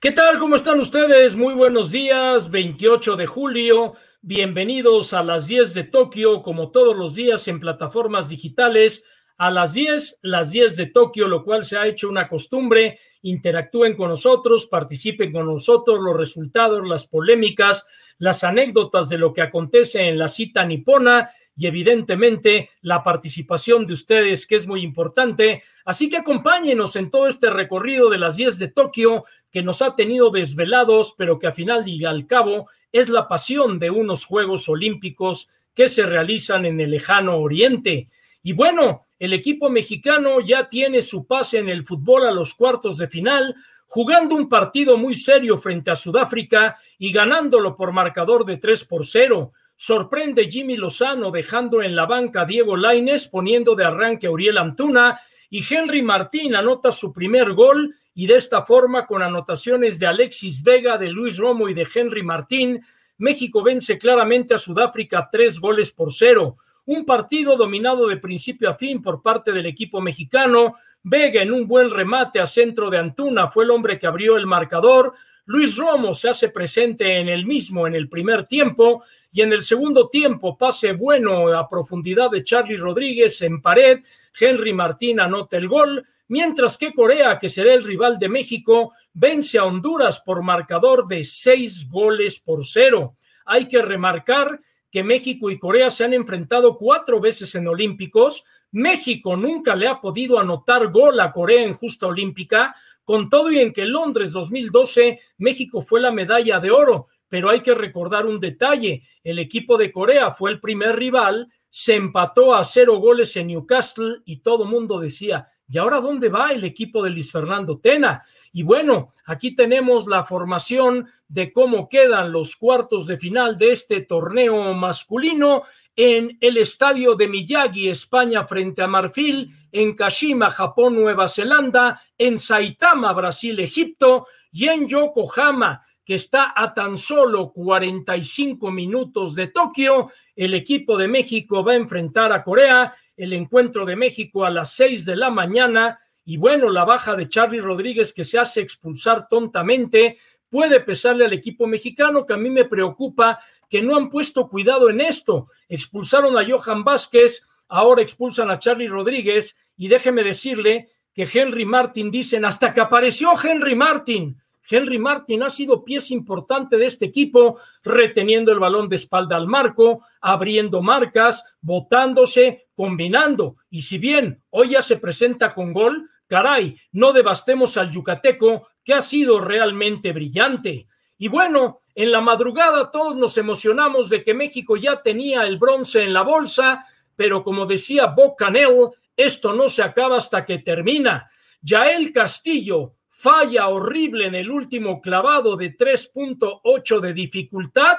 ¿Qué tal? ¿Cómo están ustedes? Muy buenos días, 28 de julio. Bienvenidos a las 10 de Tokio, como todos los días en plataformas digitales. A las 10, las 10 de Tokio, lo cual se ha hecho una costumbre. Interactúen con nosotros, participen con nosotros, los resultados, las polémicas, las anécdotas de lo que acontece en la cita nipona y evidentemente la participación de ustedes, que es muy importante. Así que acompáñenos en todo este recorrido de las 10 de Tokio que nos ha tenido desvelados, pero que a final y al cabo es la pasión de unos Juegos Olímpicos que se realizan en el lejano Oriente. Y bueno, el equipo mexicano ya tiene su pase en el fútbol a los cuartos de final, jugando un partido muy serio frente a Sudáfrica y ganándolo por marcador de 3 por 0. Sorprende Jimmy Lozano dejando en la banca a Diego Laines, poniendo de arranque a Uriel Antuna y Henry Martín anota su primer gol y de esta forma con anotaciones de Alexis Vega, de Luis Romo y de Henry Martín, México vence claramente a Sudáfrica tres goles por cero. Un partido dominado de principio a fin por parte del equipo mexicano. Vega en un buen remate a centro de Antuna fue el hombre que abrió el marcador. Luis Romo se hace presente en el mismo en el primer tiempo y en el segundo tiempo pase bueno a profundidad de Charlie Rodríguez en pared. Henry Martín anota el gol, mientras que Corea, que será el rival de México, vence a Honduras por marcador de seis goles por cero. Hay que remarcar que México y Corea se han enfrentado cuatro veces en Olímpicos. México nunca le ha podido anotar gol a Corea en justa olímpica, con todo y en que Londres 2012 México fue la medalla de oro, pero hay que recordar un detalle, el equipo de Corea fue el primer rival, se empató a cero goles en Newcastle y todo mundo decía, ¿y ahora dónde va el equipo de Luis Fernando Tena? Y bueno, aquí tenemos la formación de cómo quedan los cuartos de final de este torneo masculino en el estadio de Miyagi, España, frente a Marfil, en Kashima, Japón, Nueva Zelanda, en Saitama, Brasil, Egipto, y en Yokohama, que está a tan solo 45 minutos de Tokio. El equipo de México va a enfrentar a Corea, el encuentro de México a las 6 de la mañana. Y bueno, la baja de Charlie Rodríguez que se hace expulsar tontamente puede pesarle al equipo mexicano, que a mí me preocupa que no han puesto cuidado en esto. Expulsaron a Johan Vázquez, ahora expulsan a Charlie Rodríguez y déjeme decirle que Henry Martin dicen hasta que apareció Henry Martin. Henry Martin ha sido pieza importante de este equipo, reteniendo el balón de espalda al marco, abriendo marcas, botándose, combinando. Y si bien hoy ya se presenta con gol, caray, no devastemos al yucateco, que ha sido realmente brillante. Y bueno, en la madrugada todos nos emocionamos de que México ya tenía el bronce en la bolsa, pero como decía Bob Canel, esto no se acaba hasta que termina. Yael Castillo falla horrible en el último clavado de 3.8 de dificultad.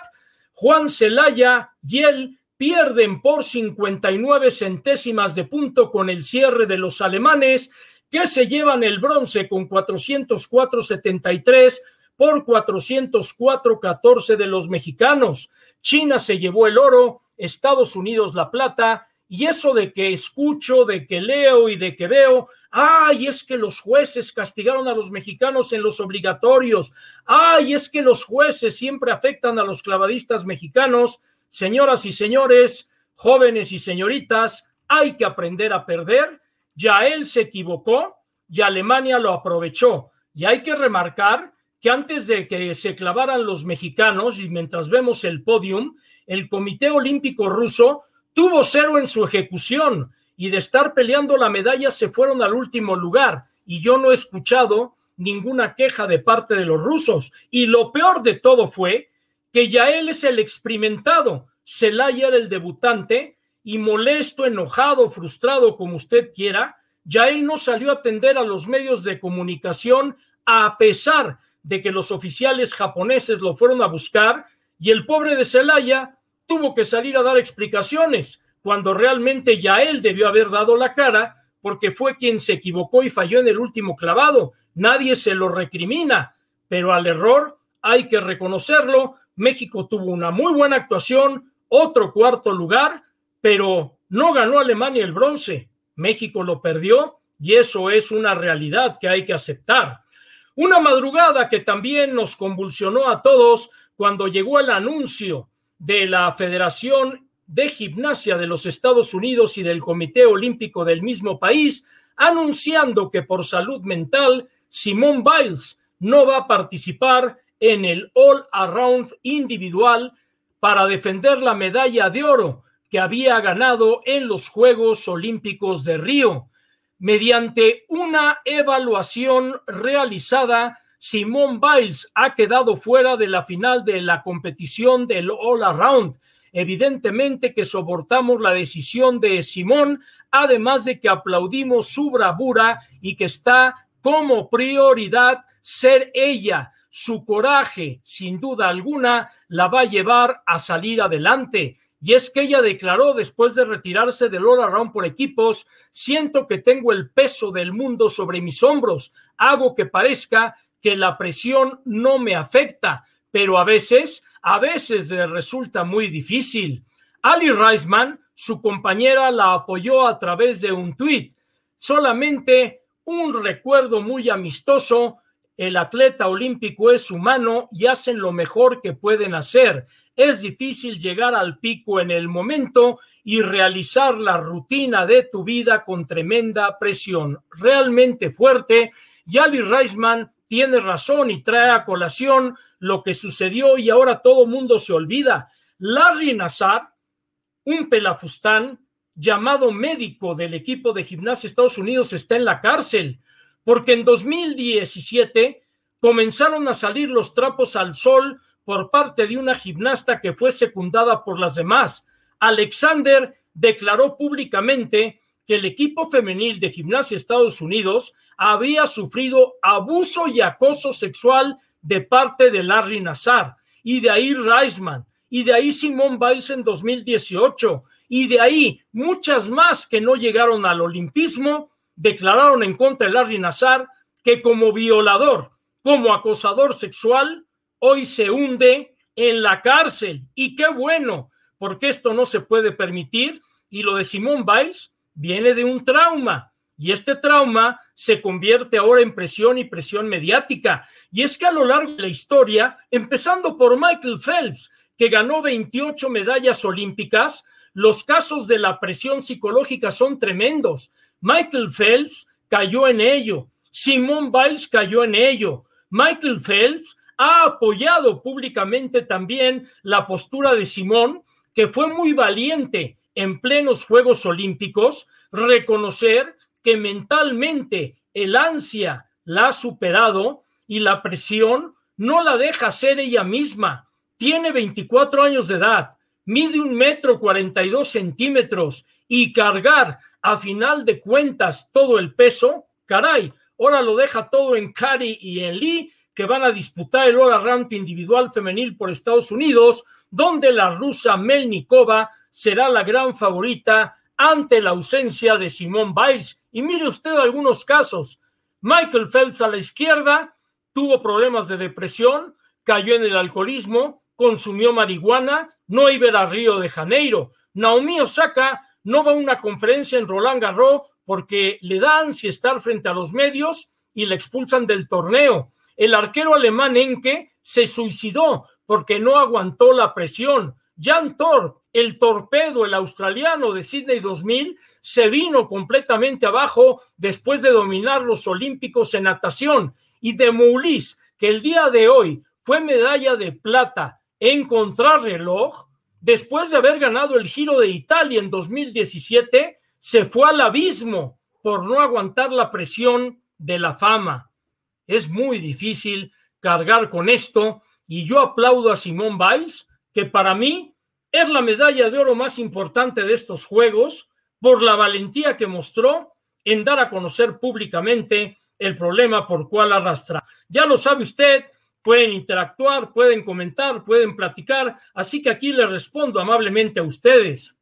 Juan Celaya y él pierden por 59 centésimas de punto con el cierre de los alemanes, que se llevan el bronce con 404.73 por 404.14 de los mexicanos. China se llevó el oro, Estados Unidos la plata, y eso de que escucho, de que leo y de que veo, ay, es que los jueces castigaron a los mexicanos en los obligatorios, ay, es que los jueces siempre afectan a los clavadistas mexicanos. Señoras y señores, jóvenes y señoritas, hay que aprender a perder. Ya él se equivocó y Alemania lo aprovechó. Y hay que remarcar que antes de que se clavaran los mexicanos y mientras vemos el podium, el Comité Olímpico Ruso tuvo cero en su ejecución y de estar peleando la medalla se fueron al último lugar y yo no he escuchado ninguna queja de parte de los rusos. Y lo peor de todo fue que ya él es el experimentado, Celaya era el debutante y molesto, enojado, frustrado, como usted quiera, ya él no salió a atender a los medios de comunicación a pesar de que los oficiales japoneses lo fueron a buscar y el pobre de Celaya tuvo que salir a dar explicaciones cuando realmente ya él debió haber dado la cara porque fue quien se equivocó y falló en el último clavado. Nadie se lo recrimina, pero al error hay que reconocerlo. México tuvo una muy buena actuación, otro cuarto lugar, pero no ganó Alemania el bronce. México lo perdió y eso es una realidad que hay que aceptar. Una madrugada que también nos convulsionó a todos cuando llegó el anuncio de la Federación de Gimnasia de los Estados Unidos y del Comité Olímpico del mismo país, anunciando que por salud mental, Simone Biles no va a participar en el All Around individual para defender la medalla de oro que había ganado en los Juegos Olímpicos de Río. Mediante una evaluación realizada, Simone Biles ha quedado fuera de la final de la competición del All Around. Evidentemente que soportamos la decisión de Simón, además de que aplaudimos su bravura y que está como prioridad ser ella. Su coraje, sin duda alguna, la va a llevar a salir adelante y es que ella declaró después de retirarse del All Around por equipos, siento que tengo el peso del mundo sobre mis hombros, hago que parezca que la presión no me afecta, pero a veces, a veces le resulta muy difícil. Ali Reisman, su compañera, la apoyó a través de un tuit. Solamente un recuerdo muy amistoso, el atleta olímpico es humano y hacen lo mejor que pueden hacer es difícil llegar al pico en el momento y realizar la rutina de tu vida con tremenda presión, realmente fuerte. Y Ali Reisman tiene razón y trae a colación lo que sucedió y ahora todo mundo se olvida. Larry Nassar, un pelafustán llamado médico del equipo de gimnasia Estados Unidos, está en la cárcel porque en 2017 comenzaron a salir los trapos al sol por parte de una gimnasta que fue secundada por las demás. Alexander declaró públicamente que el equipo femenil de gimnasia Estados Unidos había sufrido abuso y acoso sexual de parte de Larry Nassar y de ahí Reisman y de ahí Simone Biles en 2018 y de ahí muchas más que no llegaron al olimpismo declararon en contra de Larry Nassar que como violador, como acosador sexual, hoy se hunde en la cárcel. Y qué bueno, porque esto no se puede permitir. Y lo de Simón Biles viene de un trauma. Y este trauma se convierte ahora en presión y presión mediática. Y es que a lo largo de la historia, empezando por Michael Phelps, que ganó 28 medallas olímpicas, los casos de la presión psicológica son tremendos. Michael Phelps cayó en ello. Simón Biles cayó en ello. Michael Phelps ha apoyado públicamente también la postura de Simón, que fue muy valiente en plenos Juegos Olímpicos, reconocer mentalmente el ansia la ha superado y la presión no la deja ser ella misma. Tiene 24 años de edad, mide un metro 42 centímetros y cargar a final de cuentas todo el peso, caray, ahora lo deja todo en Cari y en Lee que van a disputar el All Around individual femenil por Estados Unidos, donde la rusa Melnikova será la gran favorita ante la ausencia de Simone Biles. Y mire usted algunos casos. Michael Phelps a la izquierda tuvo problemas de depresión, cayó en el alcoholismo, consumió marihuana, no iba a Río de Janeiro. Naomi Osaka no va a una conferencia en Roland Garros porque le da ansia estar frente a los medios y le expulsan del torneo. El arquero alemán Enke se suicidó porque no aguantó la presión. Jan Thor, el torpedo, el australiano de Sydney 2000, se vino completamente abajo después de dominar los Olímpicos en natación. Y de Moulis, que el día de hoy fue medalla de plata en contrarreloj, después de haber ganado el Giro de Italia en 2017, se fue al abismo por no aguantar la presión de la fama es muy difícil cargar con esto y yo aplaudo a Simón Biles, que para mí es la medalla de oro más importante de estos Juegos por la valentía que mostró en dar a conocer públicamente el problema por cual arrastra. Ya lo sabe usted, pueden interactuar, pueden comentar, pueden platicar, así que aquí le respondo amablemente a ustedes.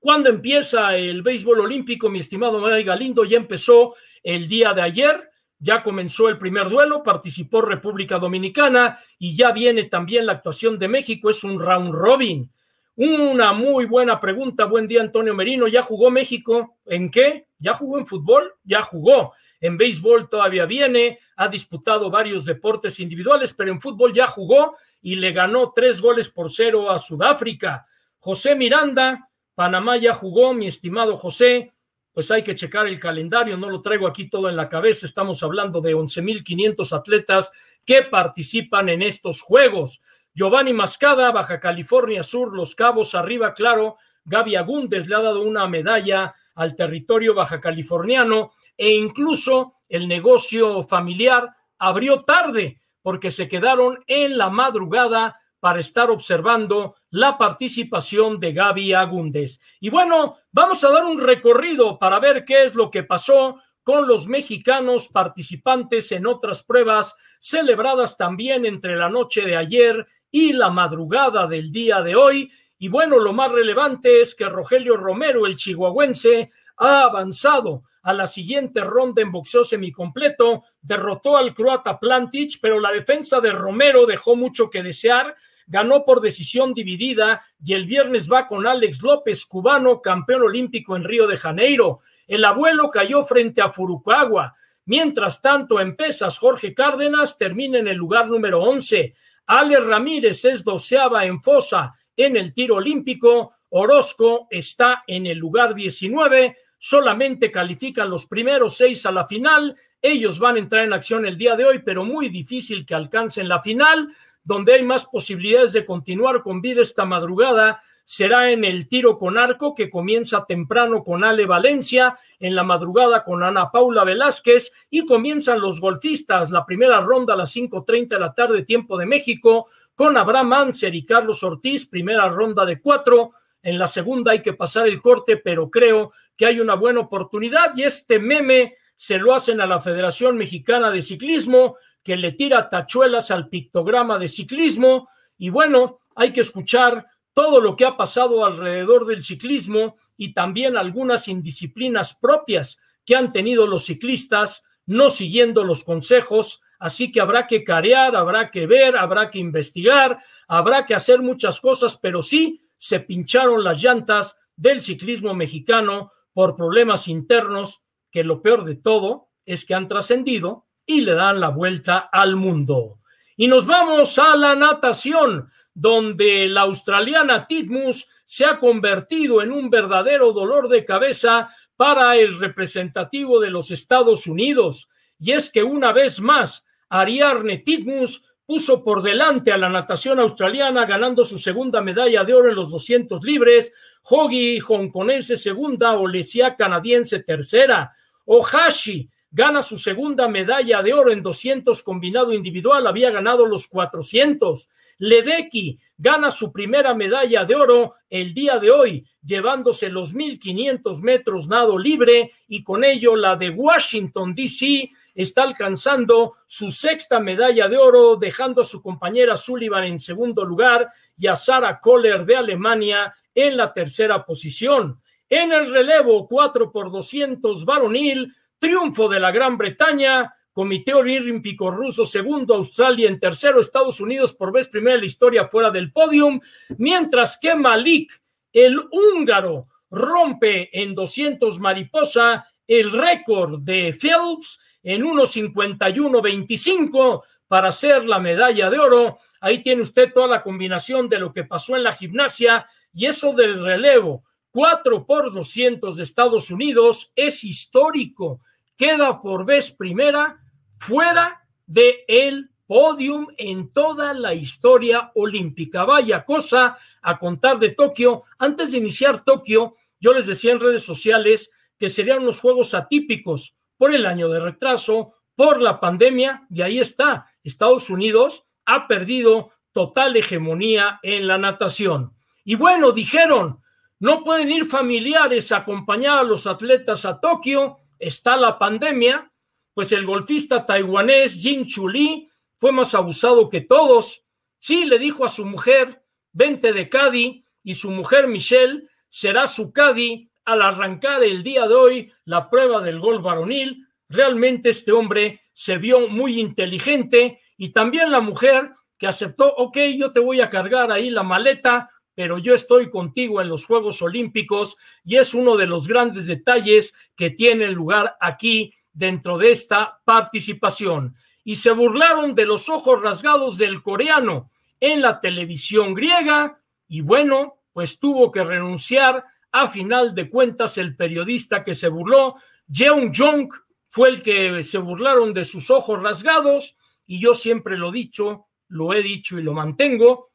¿Cuándo empieza el béisbol olímpico, mi estimado Maray Galindo? Ya empezó el día de ayer ya comenzó el primer duelo, participó República Dominicana y ya viene también la actuación de México, es un round robin. Una muy buena pregunta, buen día Antonio Merino, ¿ya jugó México? ¿En qué? ¿Ya jugó en fútbol? Ya jugó. en béisbol todavía viene, ha disputado varios deportes individuales, pero en fútbol ya jugó y le ganó tres goles por cero a Sudáfrica. José Miranda, Panamá ya jugó, mi estimado José, pues hay que checar el calendario, no lo traigo aquí todo en la cabeza, estamos hablando de 11.500 atletas que participan en estos Juegos. Giovanni Mascada, Baja California Sur, Los Cabos, arriba, claro, Gaby Agúndez le ha dado una medalla al territorio baja californiano e incluso el negocio familiar abrió tarde porque se quedaron en la madrugada para estar observando la participación de Gaby Agúndez. Y bueno, vamos a dar un recorrido para ver qué es lo que pasó con los mexicanos participantes en otras pruebas celebradas también entre la noche de ayer y la madrugada del día de hoy. Y bueno, lo más relevante es que Rogelio Romero, el chihuahuense, ha avanzado a la siguiente ronda en boxeo semicompleto, derrotó al croata Plantic, pero la defensa de Romero dejó mucho que desear, ganó por decisión dividida y el viernes va con Alex López, cubano, campeón olímpico en Río de Janeiro. El abuelo cayó frente a Furukawa. Mientras tanto, en pesas, Jorge Cárdenas termina en el lugar número 11. Ale Ramírez es doceava en fosa en el tiro olímpico. Orozco está en el lugar 19 solamente califican los primeros seis a la final. Ellos van a entrar en acción el día de hoy, pero muy difícil que alcancen la final. Donde hay más posibilidades de continuar con vida esta madrugada será en el tiro con arco que comienza temprano con Ale Valencia, en la madrugada con Ana Paula Velázquez y comienzan los golfistas, la primera ronda a las 5.30 de la tarde tiempo de México, con Abraham Anser y Carlos Ortiz, primera ronda de cuatro, en la segunda hay que pasar el corte, pero creo que hay una buena oportunidad y este meme se lo hacen a la Federación Mexicana de Ciclismo, que le tira tachuelas al pictograma de ciclismo. Y bueno, hay que escuchar todo lo que ha pasado alrededor del ciclismo y también algunas indisciplinas propias que han tenido los ciclistas no siguiendo los consejos. Así que habrá que carear, habrá que ver, habrá que investigar, habrá que hacer muchas cosas, pero sí se pincharon las llantas del ciclismo mexicano por problemas internos que lo peor de todo es que han trascendido y le dan la vuelta al mundo. Y nos vamos a la natación, donde la australiana Titmus se ha convertido en un verdadero dolor de cabeza para el representativo de los Estados Unidos. Y es que una vez más, Ariarne Titmus puso por delante a la natación australiana ganando su segunda medalla de oro en los 200 libres, Hogi hongkonense segunda, Olesia canadiense tercera, Ohashi gana su segunda medalla de oro en 200 combinado individual, había ganado los 400. Ledecky gana su primera medalla de oro el día de hoy, llevándose los 1500 metros nado libre y con ello la de Washington, D.C está alcanzando su sexta medalla de oro, dejando a su compañera Sullivan en segundo lugar y a Sarah Kohler de Alemania en la tercera posición. En el relevo 4 por 200 varonil, triunfo de la Gran Bretaña, Comité Olímpico Ruso segundo, Australia en tercero, Estados Unidos por vez primera en la historia fuera del podium, mientras que Malik, el húngaro, rompe en 200 mariposa el récord de Phelps en 1.51.25 para hacer la medalla de oro. Ahí tiene usted toda la combinación de lo que pasó en la gimnasia y eso del relevo. 4 por 200 de Estados Unidos es histórico. Queda por vez primera fuera de el podium en toda la historia olímpica. Vaya cosa a contar de Tokio. Antes de iniciar Tokio, yo les decía en redes sociales que serían unos juegos atípicos por el año de retraso, por la pandemia, y ahí está, Estados Unidos ha perdido total hegemonía en la natación. Y bueno, dijeron, no pueden ir familiares a acompañar a los atletas a Tokio, está la pandemia, pues el golfista taiwanés Jin Chuli fue más abusado que todos. Sí, le dijo a su mujer, vente de Cadi, y su mujer Michelle será su Cadi al arrancar el día de hoy la prueba del gol varonil. Realmente este hombre se vio muy inteligente y también la mujer que aceptó, ok, yo te voy a cargar ahí la maleta, pero yo estoy contigo en los Juegos Olímpicos y es uno de los grandes detalles que tiene lugar aquí dentro de esta participación. Y se burlaron de los ojos rasgados del coreano en la televisión griega y bueno, pues tuvo que renunciar. A final de cuentas el periodista que se burló, Jeong Jong, fue el que se burlaron de sus ojos rasgados y yo siempre lo he dicho, lo he dicho y lo mantengo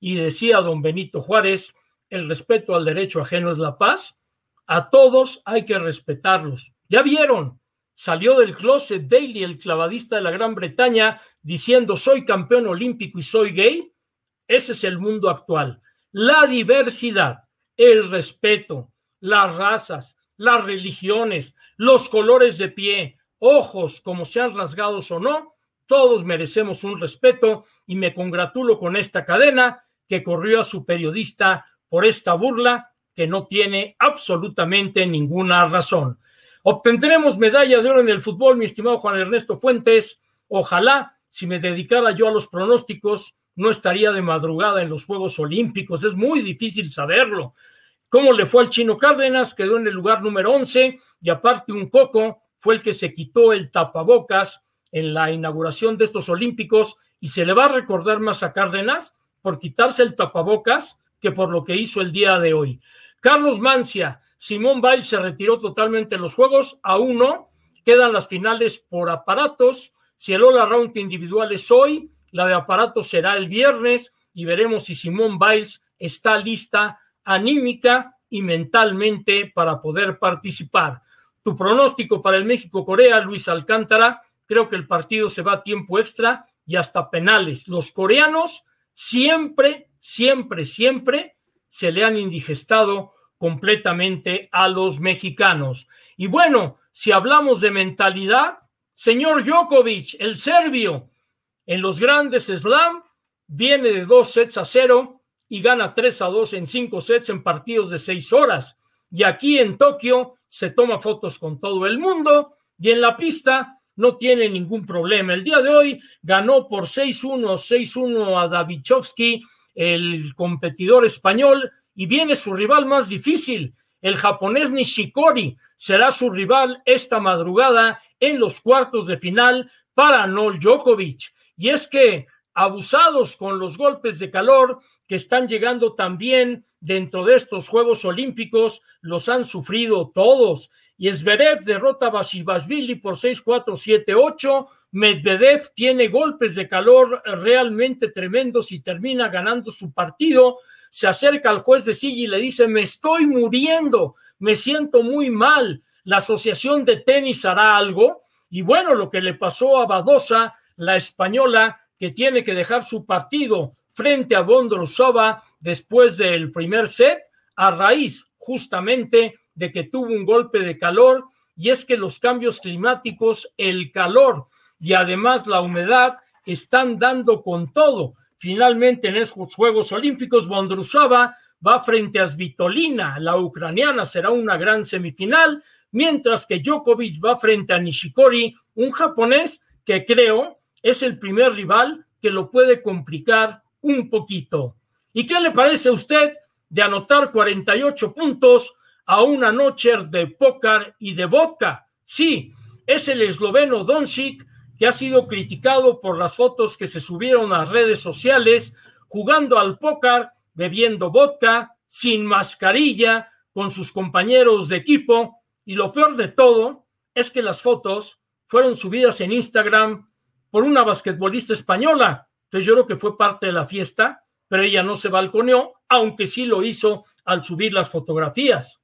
y decía don Benito Juárez, el respeto al derecho ajeno es la paz, a todos hay que respetarlos. Ya vieron, salió del closet Daily, el clavadista de la Gran Bretaña, diciendo soy campeón olímpico y soy gay. Ese es el mundo actual. La diversidad, el respeto, las razas, las religiones, los colores de pie, ojos, como sean rasgados o no, todos merecemos un respeto y me congratulo con esta cadena que corrió a su periodista por esta burla que no tiene absolutamente ninguna razón. Obtendremos medalla de oro en el fútbol, mi estimado Juan Ernesto Fuentes. Ojalá, si me dedicara yo a los pronósticos, no estaría de madrugada en los Juegos Olímpicos. Es muy difícil saberlo. ¿Cómo le fue al Chino Cárdenas? Quedó en el lugar número 11 y aparte un coco fue el que se quitó el tapabocas en la inauguración de estos Olímpicos y se le va a recordar más a Cárdenas por quitarse el tapabocas que por lo que hizo el día de hoy. Carlos Mancia, Simón Biles se retiró totalmente de los juegos, aún no. Quedan las finales por aparatos. Si el All Round individual es hoy, la de aparatos será el viernes y veremos si Simón Biles está lista anímica y mentalmente para poder participar. Tu pronóstico para el México-Corea, Luis Alcántara, creo que el partido se va a tiempo extra y hasta penales. Los coreanos siempre, siempre, siempre se le han indigestado completamente a los mexicanos. Y bueno, si hablamos de mentalidad, señor Djokovic, el serbio, en los grandes slam, viene de dos sets a cero y gana tres a dos en cinco sets en partidos de seis horas. Y aquí en Tokio se toma fotos con todo el mundo y en la pista no tiene ningún problema. El día de hoy ganó por 6-1, 6-1 a Davidovsky, el competidor español, y viene su rival más difícil, el japonés Nishikori, será su rival esta madrugada en los cuartos de final para Nol Djokovic. Y es que abusados con los golpes de calor que están llegando también dentro de estos Juegos Olímpicos, los han sufrido todos. Y Zverev derrota a Basivashvili por 6-4-7-8. Medvedev tiene golpes de calor realmente tremendos y termina ganando su partido se acerca al juez de silla y le dice, me estoy muriendo, me siento muy mal, la asociación de tenis hará algo. Y bueno, lo que le pasó a Badosa, la española, que tiene que dejar su partido frente a Bondrosova después del primer set, a raíz justamente de que tuvo un golpe de calor, y es que los cambios climáticos, el calor y además la humedad están dando con todo. Finalmente, en estos Juegos Olímpicos, Bondrusova va frente a Svitolina, la ucraniana, será una gran semifinal, mientras que Djokovic va frente a Nishikori, un japonés que creo es el primer rival que lo puede complicar un poquito. ¿Y qué le parece a usted de anotar 48 puntos a una noche de póker y de vodka? Sí, es el esloveno Doncic que ha sido criticado por las fotos que se subieron a redes sociales jugando al póker, bebiendo vodka, sin mascarilla, con sus compañeros de equipo. Y lo peor de todo es que las fotos fueron subidas en Instagram por una basquetbolista española. Entonces yo creo que fue parte de la fiesta, pero ella no se balconeó, aunque sí lo hizo al subir las fotografías.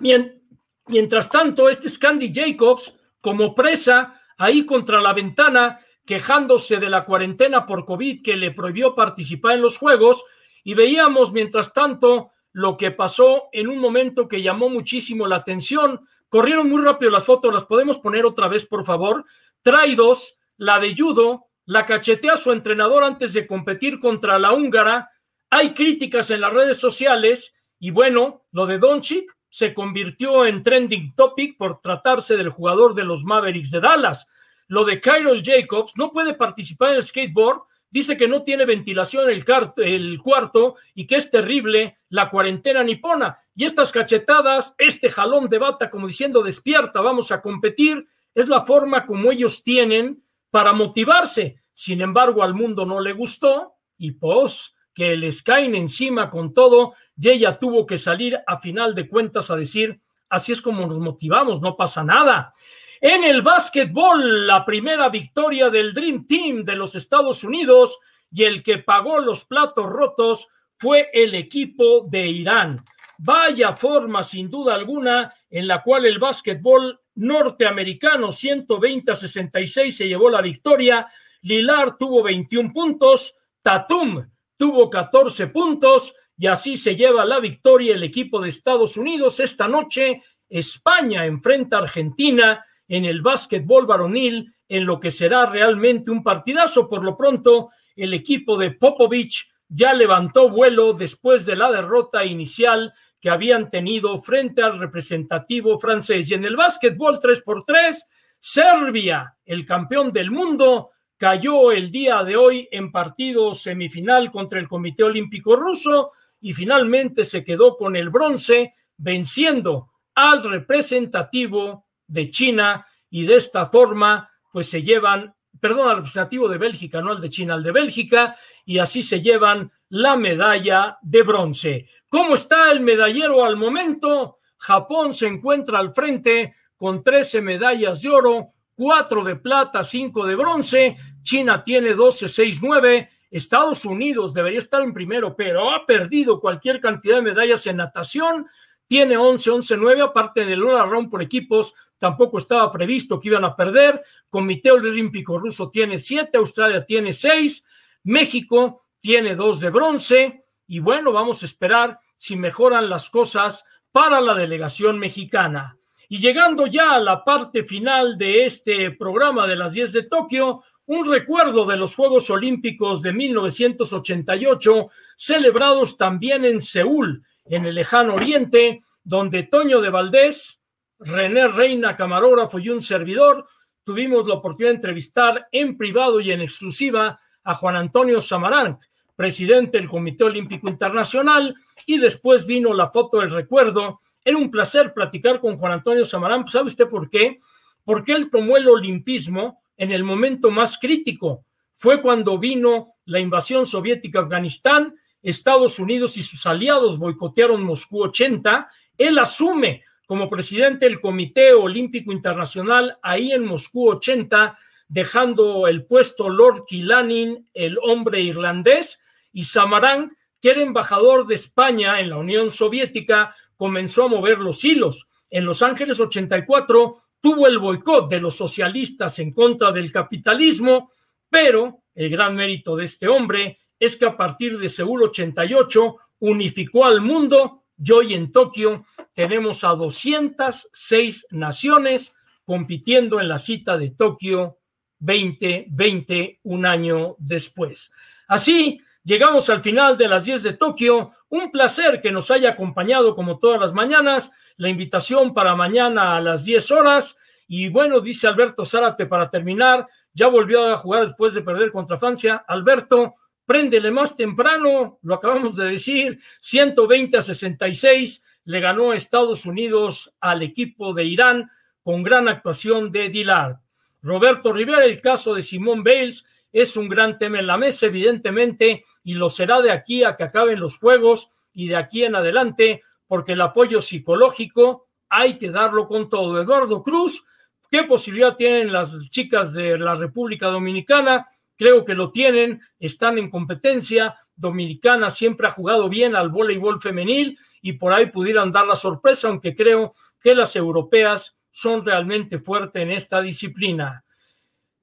Mientras tanto, este es Candy Jacobs como presa ahí contra la ventana, quejándose de la cuarentena por COVID que le prohibió participar en los Juegos. Y veíamos, mientras tanto, lo que pasó en un momento que llamó muchísimo la atención. Corrieron muy rápido las fotos, las podemos poner otra vez, por favor. Traidos, la de judo, la cachetea a su entrenador antes de competir contra la húngara. Hay críticas en las redes sociales y bueno, lo de Doncic se convirtió en trending topic por tratarse del jugador de los Mavericks de Dallas. Lo de Kyril Jacobs no puede participar en el skateboard, dice que no tiene ventilación el, el cuarto y que es terrible la cuarentena nipona. y estas cachetadas, este jalón de bata como diciendo despierta, vamos a competir, es la forma como ellos tienen para motivarse. Sin embargo, al mundo no le gustó y pues que les caen encima con todo y ella tuvo que salir a final de cuentas a decir, así es como nos motivamos, no pasa nada. En el básquetbol, la primera victoria del Dream Team de los Estados Unidos y el que pagó los platos rotos fue el equipo de Irán. Vaya forma, sin duda alguna, en la cual el básquetbol norteamericano 120 a 66 se llevó la victoria. Lilar tuvo 21 puntos, Tatum tuvo 14 puntos y así se lleva la victoria el equipo de Estados Unidos. Esta noche España enfrenta a Argentina en el básquetbol varonil en lo que será realmente un partidazo. Por lo pronto, el equipo de Popovich ya levantó vuelo después de la derrota inicial que habían tenido frente al representativo francés. Y en el básquetbol 3x3, Serbia, el campeón del mundo, cayó el día de hoy en partido semifinal contra el Comité Olímpico Ruso y finalmente se quedó con el bronce, venciendo al representativo de China y de esta forma pues se llevan, perdón, al representativo de Bélgica, no al de China, al de Bélgica, y así se llevan la medalla de bronce. ¿Cómo está el medallero al momento? Japón se encuentra al frente con 13 medallas de oro, 4 de plata, 5 de bronce. China tiene 12, 6, 9. Estados Unidos debería estar en primero, pero ha perdido cualquier cantidad de medallas en natación. Tiene 11, 11, 9, aparte del all round por equipos, tampoco estaba previsto que iban a perder. Comité Olímpico Ruso tiene 7, Australia tiene 6, México tiene 2 de bronce. Y bueno, vamos a esperar si mejoran las cosas para la delegación mexicana. Y llegando ya a la parte final de este programa de las 10 de Tokio, un recuerdo de los Juegos Olímpicos de 1988, celebrados también en Seúl, en el lejano oriente, donde Toño de Valdés, René Reina, camarógrafo y un servidor, tuvimos la oportunidad de entrevistar en privado y en exclusiva a Juan Antonio Samarán, presidente del Comité Olímpico Internacional, y después vino la foto del recuerdo. Era un placer platicar con Juan Antonio Samarán. ¿Sabe usted por qué? Porque él tomó el olimpismo en el momento más crítico. Fue cuando vino la invasión soviética a Afganistán, Estados Unidos y sus aliados boicotearon Moscú 80. Él asume como presidente del Comité Olímpico Internacional ahí en Moscú 80, dejando el puesto Lord Kilanin, el hombre irlandés, y Samarán, que era embajador de España en la Unión Soviética, comenzó a mover los hilos. En Los Ángeles 84 tuvo el boicot de los socialistas en contra del capitalismo, pero el gran mérito de este hombre es que a partir de Seúl 88 unificó al mundo y hoy en Tokio tenemos a 206 naciones compitiendo en la cita de Tokio 2020, un año después. Así, Llegamos al final de las 10 de Tokio. Un placer que nos haya acompañado como todas las mañanas. La invitación para mañana a las 10 horas. Y bueno, dice Alberto Zárate para terminar, ya volvió a jugar después de perder contra Francia. Alberto, préndele más temprano, lo acabamos de decir, 120 a 66 le ganó Estados Unidos al equipo de Irán con gran actuación de Dillard. Roberto Rivera, el caso de Simón Bales, es un gran tema en la mesa, evidentemente, y lo será de aquí a que acaben los juegos y de aquí en adelante, porque el apoyo psicológico hay que darlo con todo. Eduardo Cruz, ¿qué posibilidad tienen las chicas de la República Dominicana? Creo que lo tienen, están en competencia. Dominicana siempre ha jugado bien al voleibol femenil y por ahí pudieran dar la sorpresa, aunque creo que las europeas son realmente fuertes en esta disciplina.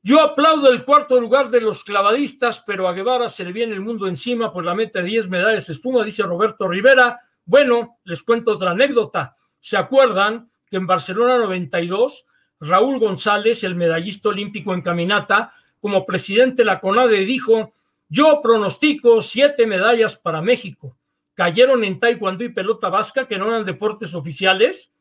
Yo aplaudo el cuarto lugar de los clavadistas, pero a Guevara se le viene el mundo encima por la meta de 10 medallas espuma, dice Roberto Rivera. Bueno, les cuento otra anécdota. ¿Se acuerdan que en Barcelona 92, Raúl González, el medallista olímpico en caminata, como presidente de la CONADE, dijo, yo pronostico siete medallas para México. Cayeron en taekwondo y pelota vasca, que no eran deportes oficiales,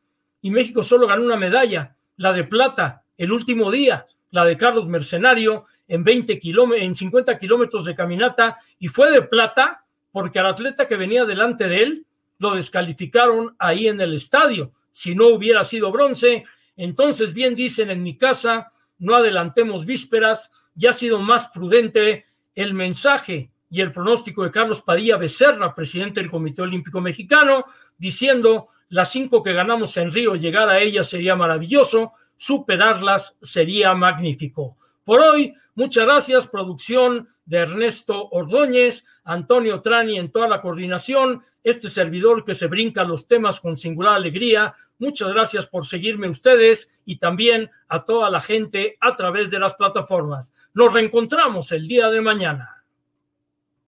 y México solo ganó una medalla, la de plata, el último día la de Carlos Mercenario en 20 kilómetros, en 50 kilómetros de caminata y fue de plata porque al atleta que venía delante de él lo descalificaron ahí en el estadio. Si no hubiera sido bronce, entonces bien dicen en mi casa, no adelantemos vísperas, ya ha sido más prudente el mensaje y el pronóstico de Carlos Padilla Becerra, presidente del Comité Olímpico Mexicano, diciendo las cinco que ganamos en Río, llegar a ellas sería maravilloso, superarlas sería magnífico. Por hoy, muchas gracias, producción de Ernesto Ordóñez, Antonio Trani en toda la coordinación, este servidor que se brinca los temas con singular alegría. Muchas gracias por seguirme ustedes y también a toda la gente a través de las plataformas. Nos reencontramos el día de mañana.